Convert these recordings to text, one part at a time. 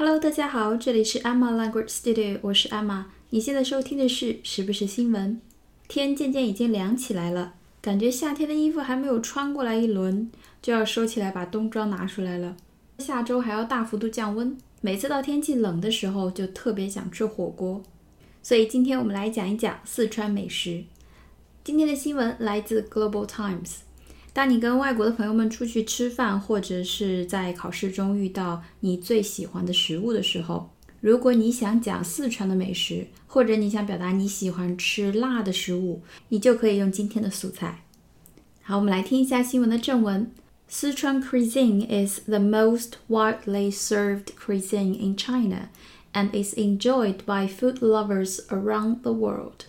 Hello，大家好，这里是 Emma Language Studio，我是 Emma。你现在收听的是时不时新闻。天渐渐已经凉起来了，感觉夏天的衣服还没有穿过来一轮，就要收起来把冬装拿出来了。下周还要大幅度降温，每次到天气冷的时候就特别想吃火锅。所以今天我们来讲一讲四川美食。今天的新闻来自 Global Times。当你跟外国的朋友们出去吃饭，或者是在考试中遇到你最喜欢的食物的时候，如果你想讲四川的美食，或者你想表达你喜欢吃辣的食物，你就可以用今天的素材。好，我们来听一下新闻的正文。Sichuan cuisine is the most widely served cuisine in China and is enjoyed by food lovers around the world.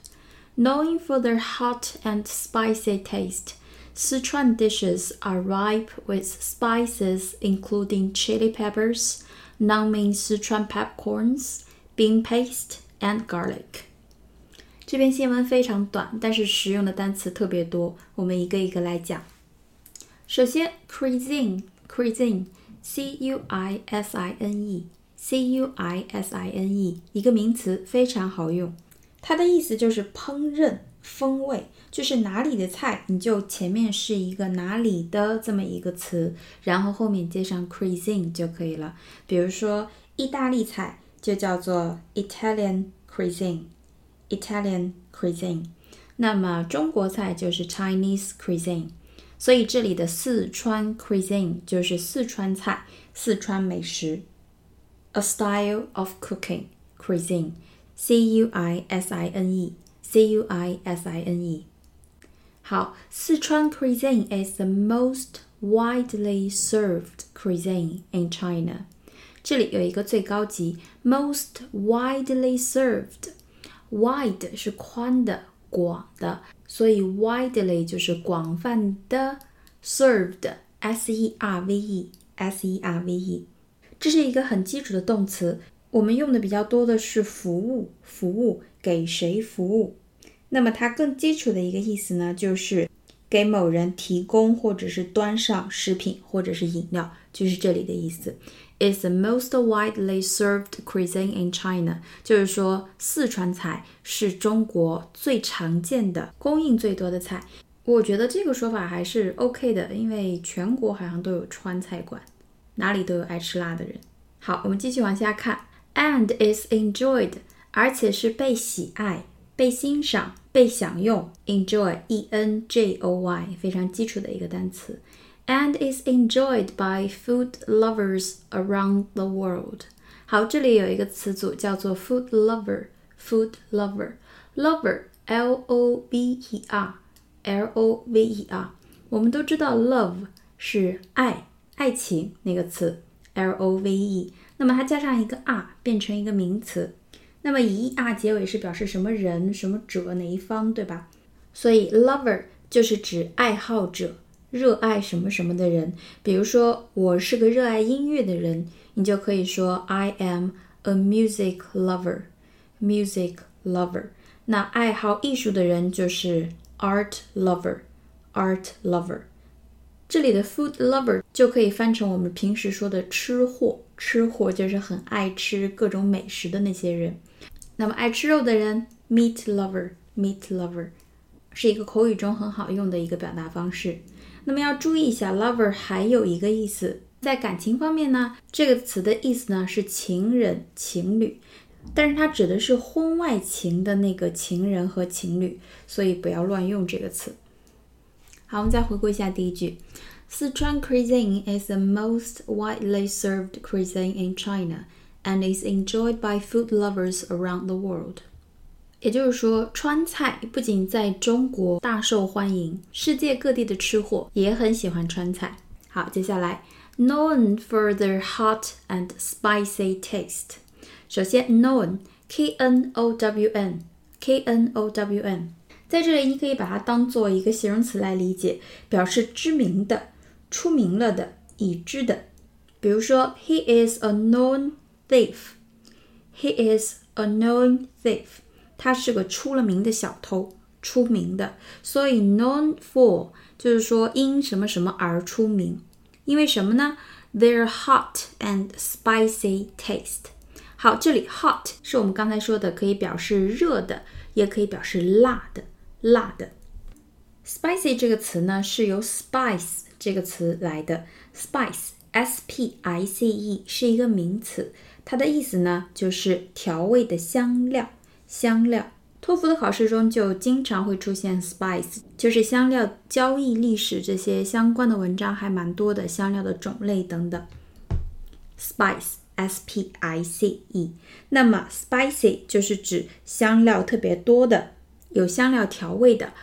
Known for their hot and spicy taste, Sichuan dishes are ripe with spices including chili peppers, Nangming Sichuan peppercorns, bean paste, and garlic. 这篇新闻非常短，但是实用的单词特别多，我们一个一个来讲。首先，cuisine，cuisine，c u i s i n e，c u i s i n e，一个名词，非常好用。它的意思就是烹饪。 风味就是哪里的菜，你就前面是一个哪里的这么一个词，然后后面接上 cuisine 就可以了。比如说意大利菜就叫做 Italian cuisine，Italian cuisine。那么中国菜就是 Chinese cuisine。所以这里的四川 cuisine 就是四川菜、四川美食。A style of cooking cuisine，C U I S I N E。C U I S I N E。好，四川 cuisine is the most widely served cuisine in China。这里有一个最高级，most widely served。wide 是宽的、广的，所以 widely 就是广泛的，served S E R V E S E R V E。这是一个很基础的动词，我们用的比较多的是服务，服务给谁服务？ 那么它更基础的一个意思呢，就是给某人提供或者是端上食品或者是饮料，就是这里的意思。Is the most widely served cuisine in China，就是说四川菜是中国最常见的、供应最多的菜。我觉得这个说法还是 OK 的，因为全国好像都有川菜馆，哪里都有爱吃辣的人。好，我们继续往下看，and is enjoyed，而且是被喜爱。被欣赏、被享用，enjoy，e n j o y，非常基础的一个单词，and is enjoyed by food lovers around the world。好，这里有一个词组叫做 food lover，food lover，lover，l o v e r，l o v e r。我们都知道 love 是爱、爱情那个词，l o v e，那么它加上一个 r，变成一个名词。那么以 r 结尾是表示什么人、什么者、哪一方，对吧？所以 lover 就是指爱好者、热爱什么什么的人。比如说，我是个热爱音乐的人，你就可以说 I am a music lover。music lover。那爱好艺术的人就是 art lover。art lover。这里的 food lover 就可以翻成我们平时说的吃货。吃货就是很爱吃各种美食的那些人。那么爱吃肉的人，meat lover，meat lover，是一个口语中很好用的一个表达方式。那么要注意一下，lover 还有一个意思，在感情方面呢，这个词的意思呢是情人、情侣，但是它指的是婚外情的那个情人和情侣，所以不要乱用这个词。好，我们再回顾一下第一句：Sichuan cuisine is the most widely served cuisine in China。and is enjoyed by food lovers around the world。也就是说，川菜不仅在中国大受欢迎，世界各地的吃货也很喜欢川菜。好，接下来，known for their hot and spicy taste。首先，known，k n o w n，k n o w n，在这里你可以把它当做一个形容词来理解，表示知名的、出名了的、已知的。比如说，He is a known Thief, he is a known thief. 他是个出了名的小偷，出名的。所以 known for 就是说因什么什么而出名。因为什么呢？their hot and spicy taste。好，这里 hot 是我们刚才说的，可以表示热的，也可以表示辣的，辣的。spicy 这个词呢，是由 spice 这个词来的，spice，s p i c e 是一个名词，它的意思呢就是调味的香料，香料。托福的考试中就经常会出现 spice，就是香料交易历史这些相关的文章还蛮多的，香料的种类等等。spice，s p i c e，那么 spicy 就是指香料特别多的，有香料调味的。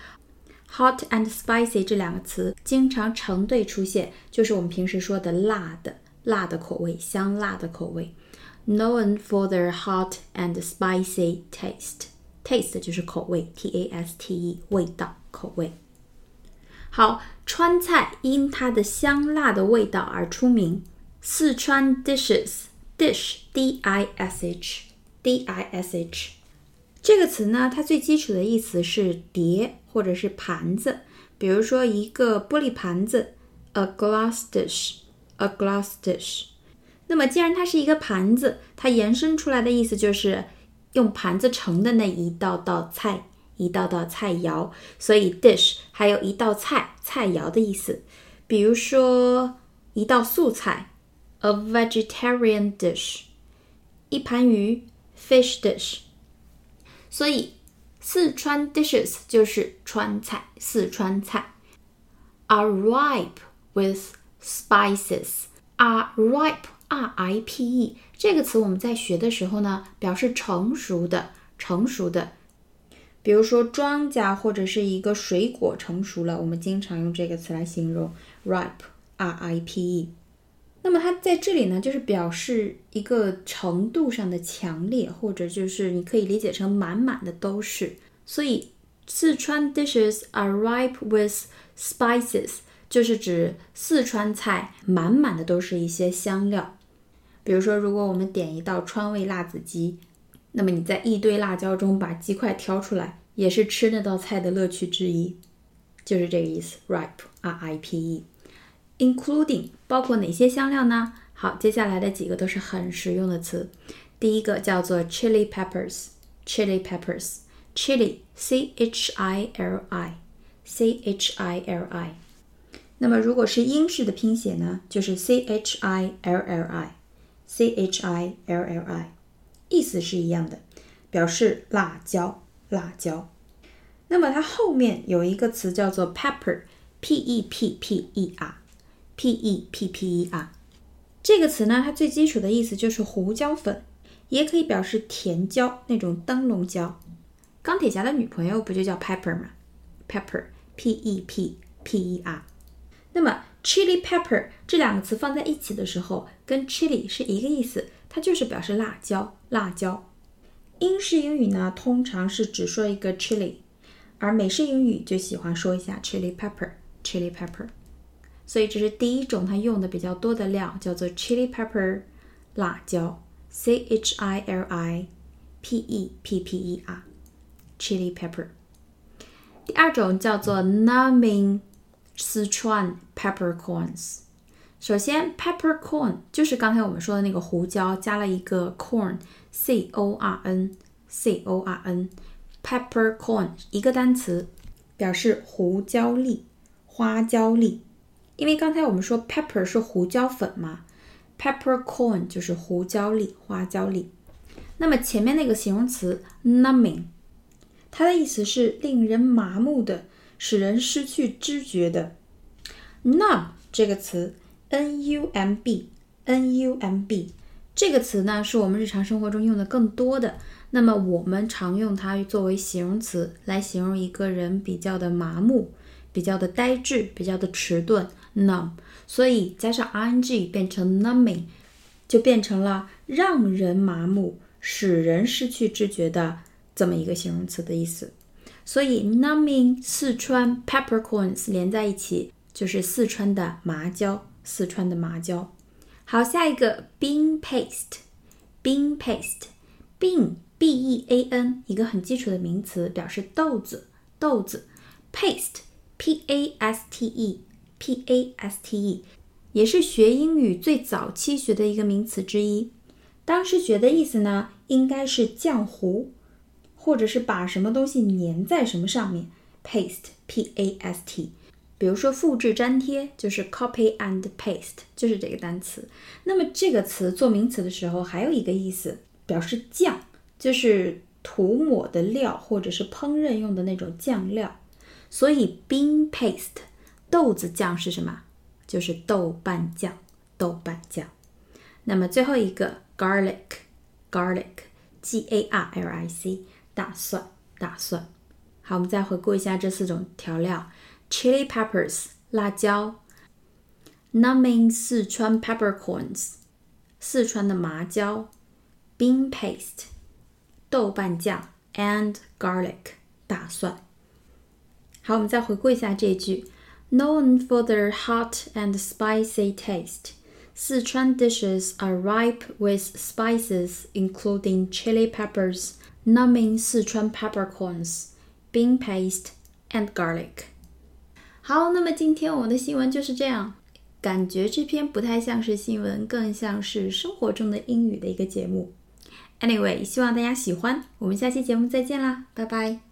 hot and spicy 这两个词经常成对出现，就是我们平时说的辣的，辣的口味，香辣的口味。Known for their hot and spicy taste。taste 就是口味，t a s t e 味道口味。好，川菜因它的香辣的味道而出名。四川 dishes dish d i s h d i s h 这个词呢，它最基础的意思是碟或者是盘子，比如说一个玻璃盘子，a glass dish，a glass dish。 那么既然它是一个盘子，它延伸出来的意思就是。用盘子盛的那一道道菜，一道道菜肴，所以 dish 还有一道菜菜肴的意思。比如说一道素菜，a vegetarian dish，一盘鱼，fish dish。所以四川 dishes 就是川菜，四川菜。are ripe with spices，are ripe。R I P E 这个词我们在学的时候呢，表示成熟的、成熟的。比如说庄稼或者是一个水果成熟了，我们经常用这个词来形容 ripe，R I P E。那么它在这里呢，就是表示一个程度上的强烈，或者就是你可以理解成满满的都是。所以四川 dishes are ripe with spices，就是指四川菜满满的都是一些香料。比如说，如果我们点一道川味辣子鸡，那么你在一堆辣椒中把鸡块挑出来，也是吃那道菜的乐趣之一，就是这个意思。Ripe，R I P E，including 包括哪些香料呢？好，接下来的几个都是很实用的词。第一个叫做 chili peppers，chili peppers，chili，C H I L I，C H I L I。那么如果是英式的拼写呢，就是 C H I L L I。C H I L L I，意思是一样的，表示辣椒，辣椒。那么它后面有一个词叫做 pepper，P E P P E R，P E P P E R。这个词呢，它最基础的意思就是胡椒粉，也可以表示甜椒那种灯笼椒。钢铁侠的女朋友不就叫 Pepper 吗？Pepper，P E P P E R。那么 chili pepper 这两个词放在一起的时候，跟 chili 是一个意思，它就是表示辣椒。辣椒。英式英语呢，通常是只说一个 chili，而美式英语就喜欢说一下 chili pepper。chili pepper。所以这是第一种它用的比较多的料，叫做 chili pepper，辣椒。C H I L I P E P P E R，chili pepper。第二种叫做 numbing。四川 peppercorns，首先 peppercorn 就是刚才我们说的那个胡椒，加了一个 corn，c o r n，c o r n，peppercorn 一个单词，表示胡椒粒、花椒粒。因为刚才我们说 pepper 是胡椒粉嘛，peppercorn 就是胡椒粒、花椒粒。那么前面那个形容词 numbing，它的意思是令人麻木的。使人失去知觉的，numb 这个词，n u m b，n u m b 这个词呢，是我们日常生活中用的更多的。那么我们常用它作为形容词来形容一个人比较的麻木、比较的呆滞、比较的迟钝，numb。所以加上 i n g 变成 numbing，就变成了让人麻木、使人失去知觉的这么一个形容词的意思。所以，numbing 四川 peppercorns 连在一起就是四川的麻椒，四川的麻椒。好，下一个 bean paste，bean paste，bean b e a n 一个很基础的名词，表示豆子，豆子。paste p a s t e p a s t e 也是学英语最早期学的一个名词之一。当时学的意思呢，应该是浆糊，或者是把什么东西粘在什么上面，paste，p-a-s-t。比如说复制粘贴，就是 copy and paste，就是这个单词。那么这个词做名词的时候，还有一个意思，表示酱，就是涂抹的料或者是烹饪用的那种酱料。所以 bean paste，豆子酱是什么？就是豆瓣酱，豆瓣酱。那么最后一个 garlic，garlic，g a r l i c，大蒜，大蒜。好，我们再回顾一下这四种调料。chili peppers 辣椒，numbing 四川 peppercorns 四川的麻椒，bean paste 豆瓣酱，and garlic 大蒜。好，我们再回顾一下这句：Known for their hot and spicy taste, Sichuan dishes are ripe with spices including chili peppers, numbing 四川 peppercorns, bean paste, and garlic. 好，那么今天我们的新闻就是这样。感觉这篇不太像是新闻，更像是生活中的英语的一个节目。Anyway，希望大家喜欢。我们下期节目再见啦，拜拜。